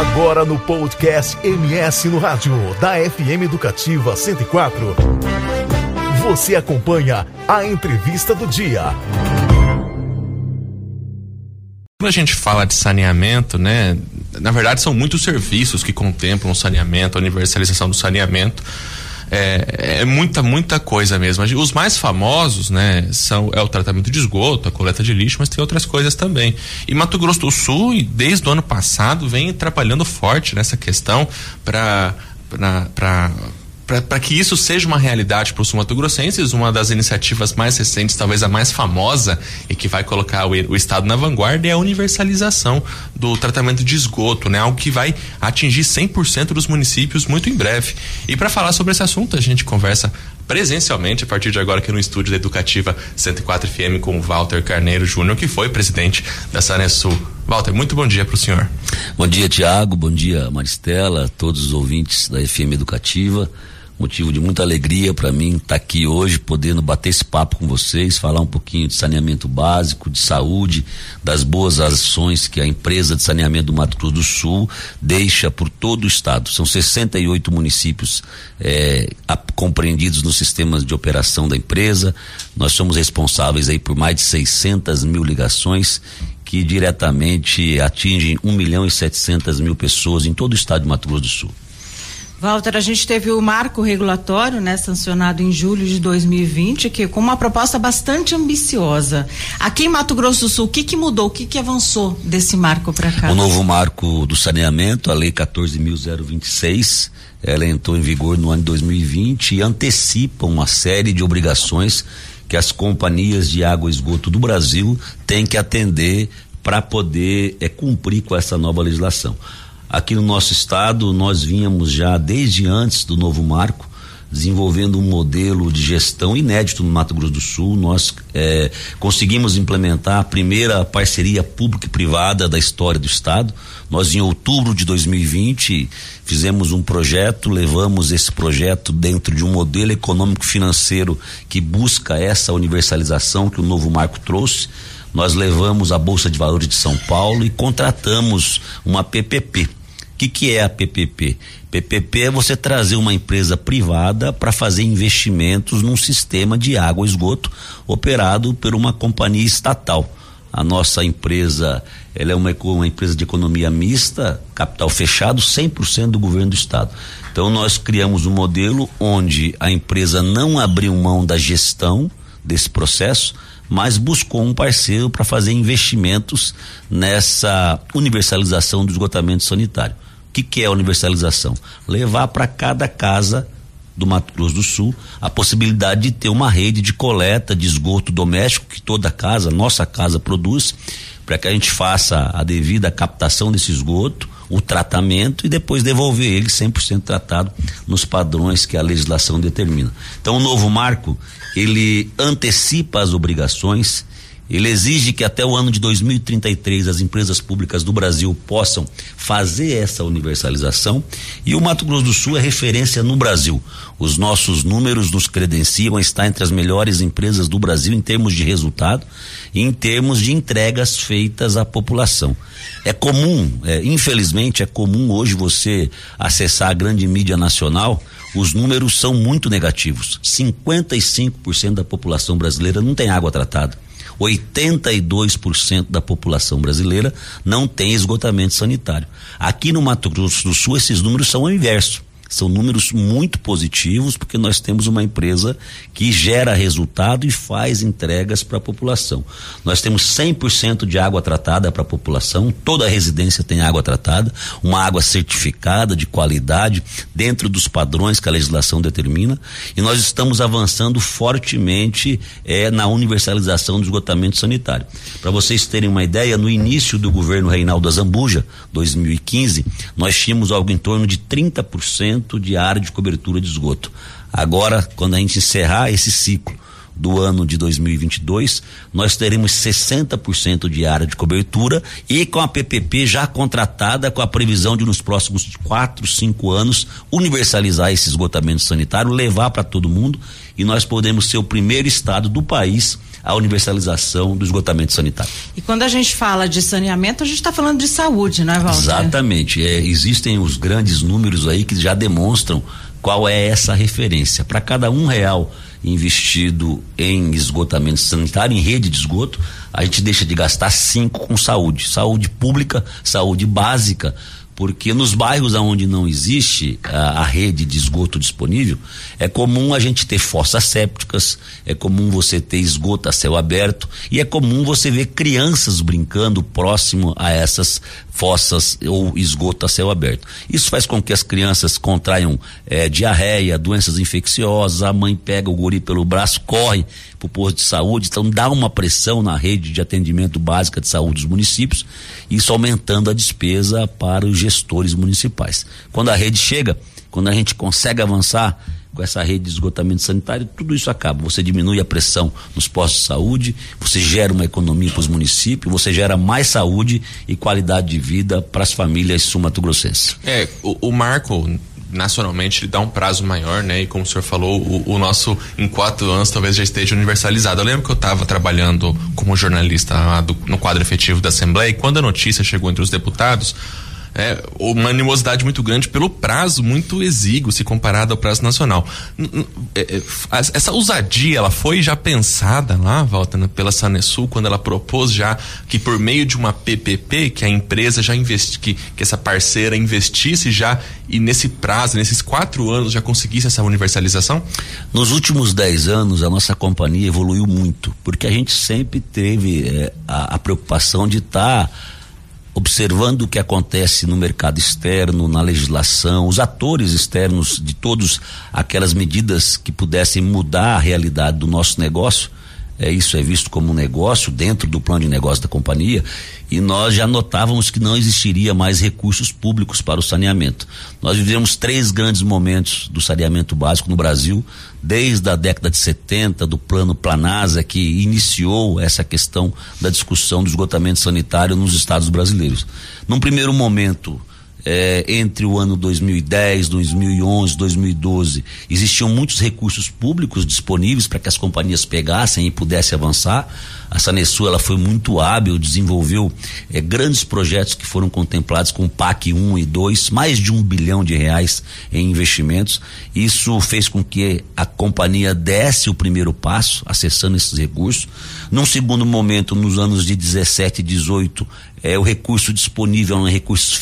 Agora no podcast MS no Rádio, da FM Educativa 104. Você acompanha a entrevista do dia. Quando a gente fala de saneamento, né? Na verdade, são muitos serviços que contemplam o saneamento, a universalização do saneamento é, é, muita, muita coisa mesmo. Os mais famosos, né, são é o tratamento de esgoto, a coleta de lixo, mas tem outras coisas também. E Mato Grosso do Sul, desde o ano passado, vem trabalhando forte nessa questão para para para que isso seja uma realidade para os mato-grossenses, uma das iniciativas mais recentes, talvez a mais famosa e que vai colocar o, o, Estado na vanguarda é a universalização do tratamento de esgoto, né? Algo que vai atingir 100% dos municípios muito em breve. E para falar sobre esse assunto, a gente conversa presencialmente a partir de agora aqui no estúdio da Educativa 104 FM com o Walter Carneiro Júnior, que foi presidente da Sanesul. Walter, muito bom dia para o senhor. Bom dia, Tiago. Bom dia, Maristela, todos os ouvintes da FM Educativa motivo de muita alegria para mim estar tá aqui hoje, podendo bater esse papo com vocês, falar um pouquinho de saneamento básico, de saúde, das boas ações que a empresa de saneamento do Mato Grosso do Sul deixa por todo o estado. São 68 municípios é, compreendidos nos sistemas de operação da empresa. Nós somos responsáveis aí por mais de 600 mil ligações que diretamente atingem 1 milhão e 700 mil pessoas em todo o estado de Mato Grosso do Sul. Walter, a gente teve o marco regulatório, né, sancionado em julho de 2020, que com uma proposta bastante ambiciosa. Aqui em Mato Grosso do Sul, o que que mudou, o que que avançou desse marco para cá? O novo marco do saneamento, a lei 14.026, ela entrou em vigor no ano de 2020 e antecipa uma série de obrigações que as companhias de água e esgoto do Brasil têm que atender para poder é, cumprir com essa nova legislação. Aqui no nosso estado, nós vínhamos já desde antes do novo marco desenvolvendo um modelo de gestão inédito no Mato Grosso do Sul. Nós é, conseguimos implementar a primeira parceria pública e privada da história do Estado. Nós, em outubro de 2020, fizemos um projeto, levamos esse projeto dentro de um modelo econômico-financeiro que busca essa universalização que o novo marco trouxe. Nós levamos a Bolsa de Valores de São Paulo e contratamos uma PPP que, que é a PPP? PPP é você trazer uma empresa privada para fazer investimentos num sistema de água e esgoto operado por uma companhia estatal. A nossa empresa, ela é uma, uma empresa de economia mista, capital fechado, 100% do governo do estado. Então nós criamos um modelo onde a empresa não abriu mão da gestão desse processo, mas buscou um parceiro para fazer investimentos nessa universalização do esgotamento sanitário. Que, que é a universalização? Levar para cada casa do Mato Grosso do Sul a possibilidade de ter uma rede de coleta de esgoto doméstico que toda casa, nossa casa produz, para que a gente faça a devida captação desse esgoto, o tratamento e depois devolver ele 100% tratado nos padrões que a legislação determina. Então o novo marco, ele antecipa as obrigações ele exige que até o ano de 2033 as empresas públicas do Brasil possam fazer essa universalização e o Mato Grosso do Sul é referência no Brasil. Os nossos números nos credenciam a estar entre as melhores empresas do Brasil em termos de resultado e em termos de entregas feitas à população. É comum, é, infelizmente, é comum hoje você acessar a grande mídia nacional os números são muito negativos. 55% da população brasileira não tem água tratada. 82% da população brasileira não tem esgotamento sanitário. Aqui no Mato Grosso do Sul, esses números são o inverso. São números muito positivos, porque nós temos uma empresa que gera resultado e faz entregas para a população. Nós temos 100% de água tratada para a população, toda residência tem água tratada, uma água certificada de qualidade, dentro dos padrões que a legislação determina, e nós estamos avançando fortemente é, na universalização do esgotamento sanitário. Para vocês terem uma ideia, no início do governo Reinaldo Azambuja, 2015, nós tínhamos algo em torno de 30% de área de cobertura de esgoto. Agora, quando a gente encerrar esse ciclo do ano de 2022, nós teremos 60% de área de cobertura e com a PPP já contratada com a previsão de nos próximos quatro, cinco anos universalizar esse esgotamento sanitário, levar para todo mundo e nós podemos ser o primeiro estado do país a universalização do esgotamento sanitário. E quando a gente fala de saneamento, a gente está falando de saúde, não é, Walter? Exatamente. É, existem os grandes números aí que já demonstram qual é essa referência. Para cada um real investido em esgotamento sanitário, em rede de esgoto, a gente deixa de gastar cinco com saúde. Saúde pública, saúde básica, porque nos bairros onde não existe a, a, rede de esgoto disponível, é comum a gente ter fossas sépticas, é comum você ter esgoto a céu aberto e é comum você ver crianças brincando próximo a essas fossas ou esgoto a céu aberto. Isso faz com que as crianças contraiam é, diarreia, doenças infecciosas, a mãe pega o guri pelo braço, corre para o posto de saúde, então dá uma pressão na rede de atendimento básica de saúde dos municípios, isso aumentando a despesa para os gestores municipais. Quando a rede chega, quando a gente consegue avançar, com essa rede de esgotamento sanitário, tudo isso acaba. Você diminui a pressão nos postos de saúde, você gera uma economia para os municípios, você gera mais saúde e qualidade de vida para as famílias sumatogrossenses. É, o, o Marco nacionalmente ele dá um prazo maior, né? E como o senhor falou, o, o, nosso em quatro anos talvez já esteja universalizado. Eu lembro que eu estava trabalhando como jornalista do, no quadro efetivo da Assembleia e quando a notícia chegou entre os deputados, é, uma animosidade muito grande pelo prazo muito exíguo se comparado ao prazo nacional. É, é, essa ousadia, ela foi já pensada lá, Walter, pela Sanesul, quando ela propôs já que por meio de uma PPP, que a empresa já investi, que, que essa parceira investisse já e nesse prazo, nesses quatro anos, já conseguisse essa universalização? Nos últimos dez anos, a nossa companhia evoluiu muito, porque a gente sempre teve é, a, a preocupação de estar. Tá observando o que acontece no mercado externo, na legislação, os atores externos de todas aquelas medidas que pudessem mudar a realidade do nosso negócio. É, isso é visto como um negócio dentro do plano de negócio da companhia e nós já notávamos que não existiria mais recursos públicos para o saneamento. Nós vivemos três grandes momentos do saneamento básico no Brasil, desde a década de 70, do plano Planasa, que iniciou essa questão da discussão do esgotamento sanitário nos estados brasileiros. Num primeiro momento, é, entre o ano 2010, 2011, 2012, existiam muitos recursos públicos disponíveis para que as companhias pegassem e pudessem avançar. A Sanesu ela foi muito hábil, desenvolveu é, grandes projetos que foram contemplados com PAC 1 e 2, mais de um bilhão de reais em investimentos. Isso fez com que a companhia desse o primeiro passo, acessando esses recursos. Num segundo momento, nos anos de 17 e 18, é, o recurso disponível são recursos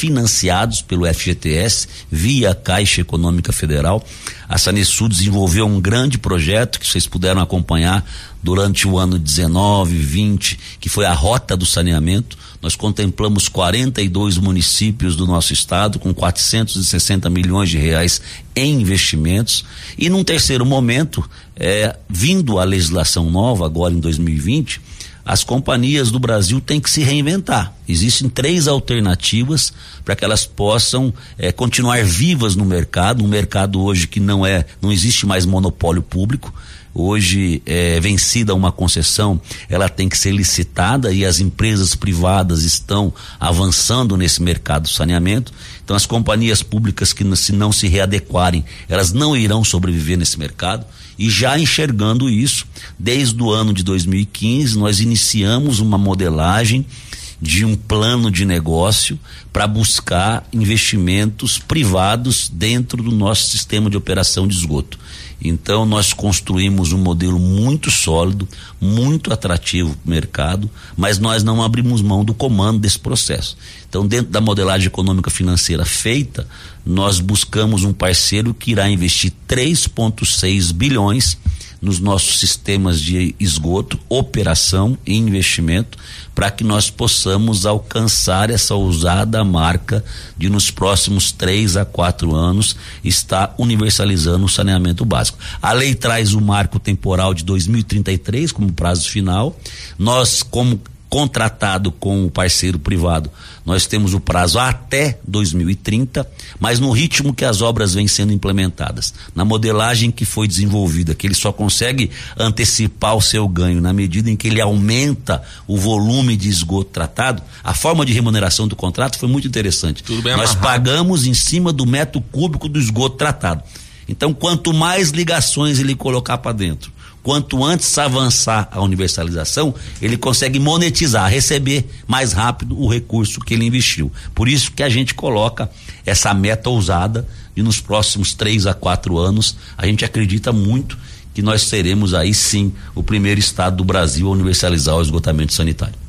pelo FGTS via Caixa Econômica Federal. A Sanesul desenvolveu um grande projeto que vocês puderam acompanhar durante o ano 19, 20, que foi a Rota do Saneamento. Nós contemplamos 42 municípios do nosso estado com 460 milhões de reais em investimentos. E num terceiro momento, é, vindo a legislação nova agora em 2020, as companhias do Brasil têm que se reinventar. Existem três alternativas para que elas possam é, continuar vivas no mercado, um mercado hoje que não é, não existe mais monopólio público. Hoje é vencida uma concessão, ela tem que ser licitada e as empresas privadas estão avançando nesse mercado do saneamento. Então as companhias públicas que se não se readequarem, elas não irão sobreviver nesse mercado. E já enxergando isso, desde o ano de 2015, nós iniciamos uma modelagem de um plano de negócio para buscar investimentos privados dentro do nosso sistema de operação de esgoto. Então nós construímos um modelo muito sólido, muito atrativo para o mercado, mas nós não abrimos mão do comando desse processo. Então, dentro da modelagem econômica financeira feita, nós buscamos um parceiro que irá investir 3,6 bilhões nos nossos sistemas de esgoto, operação e investimento, para que nós possamos alcançar essa ousada marca de nos próximos três a quatro anos estar universalizando o saneamento básico. A lei traz o marco temporal de 2033 como prazo final. Nós, como contratado com o parceiro privado, nós temos o prazo até 2030, mas no ritmo que as obras vêm sendo implementadas, na modelagem que foi desenvolvida, que ele só consegue antecipar o seu ganho na medida em que ele aumenta o volume de esgoto tratado, a forma de remuneração do contrato foi muito interessante. nós amarrado. pagamos em cima do metro cúbico do esgoto tratado. Então, quanto mais ligações ele colocar para dentro, quanto antes avançar a universalização, ele consegue monetizar, receber mais rápido o recurso que ele investiu. Por isso que a gente coloca essa meta ousada e nos próximos três a quatro anos a gente acredita muito que nós seremos aí sim o primeiro estado do Brasil a universalizar o esgotamento sanitário.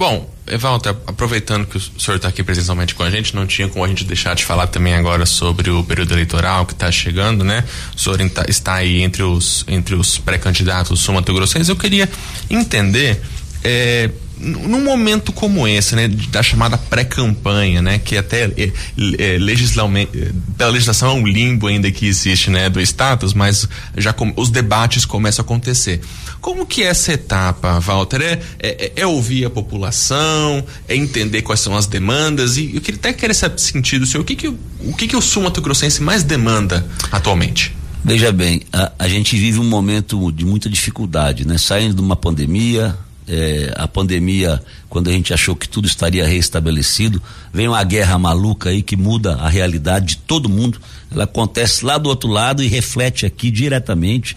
Bom, Walter, aproveitando que o senhor está aqui presencialmente com a gente, não tinha como a gente deixar de falar também agora sobre o período eleitoral que está chegando, né? O senhor está aí entre os, entre os pré-candidatos sul-mato-grossenses. Eu queria entender. É, num momento como esse, né, da chamada pré-campanha, né, que até é, é, legislamente, pela legislação é um limbo ainda que existe, né, do status, mas já com, os debates começam a acontecer. Como que é essa etapa, Walter? É, é, é, ouvir a população, é entender quais são as demandas e eu queria até querer saber sentido, senhor, o que que o que que o sul mato grossense mais demanda atualmente? Veja bem, a, a gente vive um momento de muita dificuldade, né? Saindo de uma pandemia, é, a pandemia, quando a gente achou que tudo estaria reestabelecido, vem uma guerra maluca aí que muda a realidade de todo mundo. Ela acontece lá do outro lado e reflete aqui diretamente.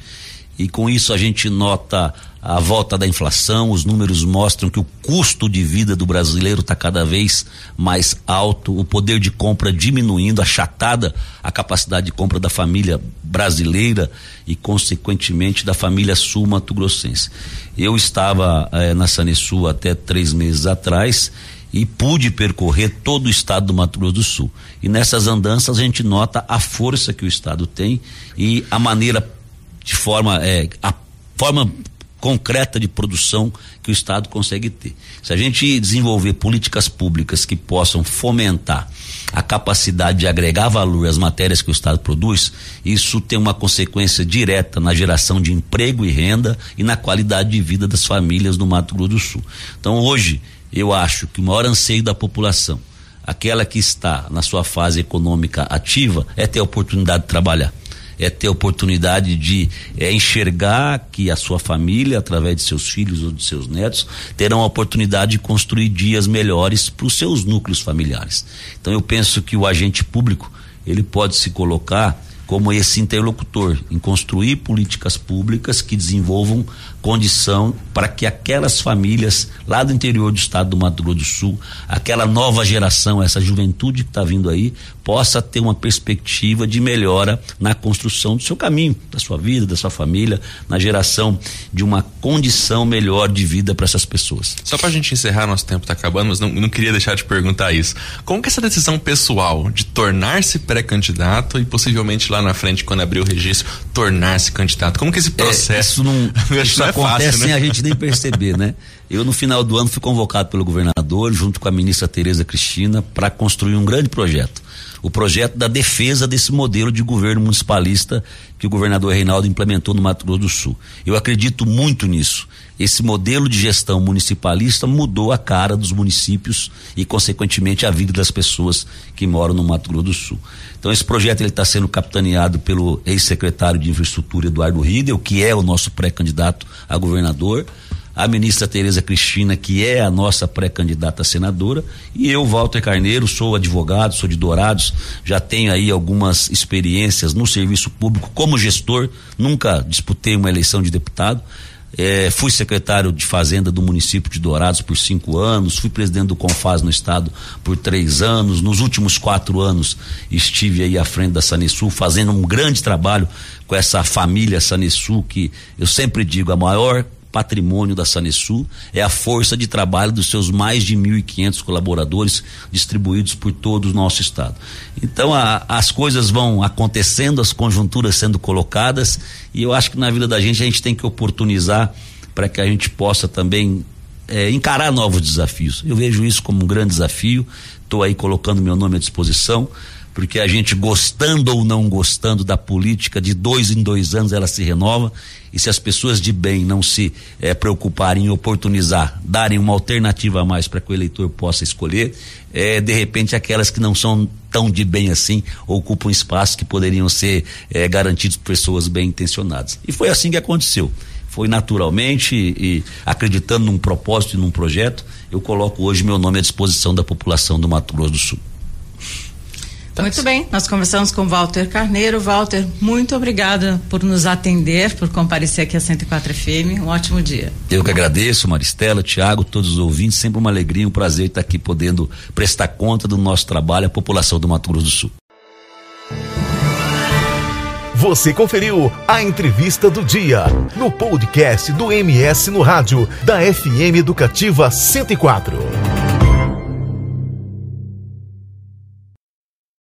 E com isso a gente nota a volta da inflação, os números mostram que o custo de vida do brasileiro está cada vez mais alto, o poder de compra diminuindo, achatada a capacidade de compra da família brasileira e, consequentemente, da família sul-mato-grossense. Eu estava eh, na Sanesul até três meses atrás e pude percorrer todo o estado do Mato Grosso do Sul. E nessas andanças a gente nota a força que o estado tem e a maneira de forma é, a forma concreta de produção que o Estado consegue ter. Se a gente desenvolver políticas públicas que possam fomentar a capacidade de agregar valor às matérias que o Estado produz, isso tem uma consequência direta na geração de emprego e renda e na qualidade de vida das famílias do Mato Grosso do Sul. Então, hoje, eu acho que o maior anseio da população, aquela que está na sua fase econômica ativa, é ter a oportunidade de trabalhar é ter oportunidade de é, enxergar que a sua família, através de seus filhos ou de seus netos, terão a oportunidade de construir dias melhores para os seus núcleos familiares. Então eu penso que o agente público ele pode se colocar como esse interlocutor em construir políticas públicas que desenvolvam condição para que aquelas famílias lá do interior do estado do Mato Grosso do Sul, aquela nova geração, essa juventude que está vindo aí, possa ter uma perspectiva de melhora na construção do seu caminho, da sua vida, da sua família, na geração de uma condição melhor de vida para essas pessoas. Só para a gente encerrar, nosso tempo está acabando, mas não, não queria deixar de perguntar isso. Como que essa decisão pessoal de tornar-se pré-candidato e possivelmente lá na frente, quando abrir o registro, tornar-se candidato, como que esse processo? É, isso não, isso não é acontece fácil, né? sem a gente nem perceber, né? Eu, no final do ano, fui convocado pelo governador, junto com a ministra Tereza Cristina, para construir um grande projeto. O projeto da defesa desse modelo de governo municipalista que o governador Reinaldo implementou no Mato Grosso do Sul. Eu acredito muito nisso. Esse modelo de gestão municipalista mudou a cara dos municípios e, consequentemente, a vida das pessoas que moram no Mato Grosso do Sul. Então, esse projeto ele está sendo capitaneado pelo ex-secretário de Infraestrutura Eduardo Riedel, que é o nosso pré-candidato a governador a ministra Tereza Cristina, que é a nossa pré-candidata senadora, e eu, Walter Carneiro, sou advogado, sou de Dourados, já tenho aí algumas experiências no serviço público como gestor, nunca disputei uma eleição de deputado. É, fui secretário de Fazenda do município de Dourados por cinco anos, fui presidente do Confaz no estado por três anos. Nos últimos quatro anos estive aí à frente da Sanesul fazendo um grande trabalho com essa família Sanesul que eu sempre digo a maior patrimônio da Sanesul é a força de trabalho dos seus mais de 1.500 colaboradores distribuídos por todo o nosso estado. Então a, as coisas vão acontecendo, as conjunturas sendo colocadas e eu acho que na vida da gente a gente tem que oportunizar para que a gente possa também é, encarar novos desafios. Eu vejo isso como um grande desafio. Estou aí colocando meu nome à disposição porque a gente gostando ou não gostando da política, de dois em dois anos ela se renova, e se as pessoas de bem não se é, preocuparem em oportunizar, darem uma alternativa a mais para que o eleitor possa escolher, é, de repente aquelas que não são tão de bem assim ocupam espaços que poderiam ser é, garantidos por pessoas bem intencionadas. E foi assim que aconteceu. Foi naturalmente e acreditando num propósito e num projeto, eu coloco hoje meu nome à disposição da população do Mato Grosso do Sul. Tá muito bem, nós conversamos com Walter Carneiro. Walter, muito obrigada por nos atender, por comparecer aqui a 104 FM. Um ótimo dia. Eu que agradeço, Maristela, Tiago, todos os ouvintes. Sempre uma alegria, um prazer estar aqui podendo prestar conta do nosso trabalho à população do Mato Grosso do Sul. Você conferiu a entrevista do dia no podcast do MS no rádio da FM Educativa 104.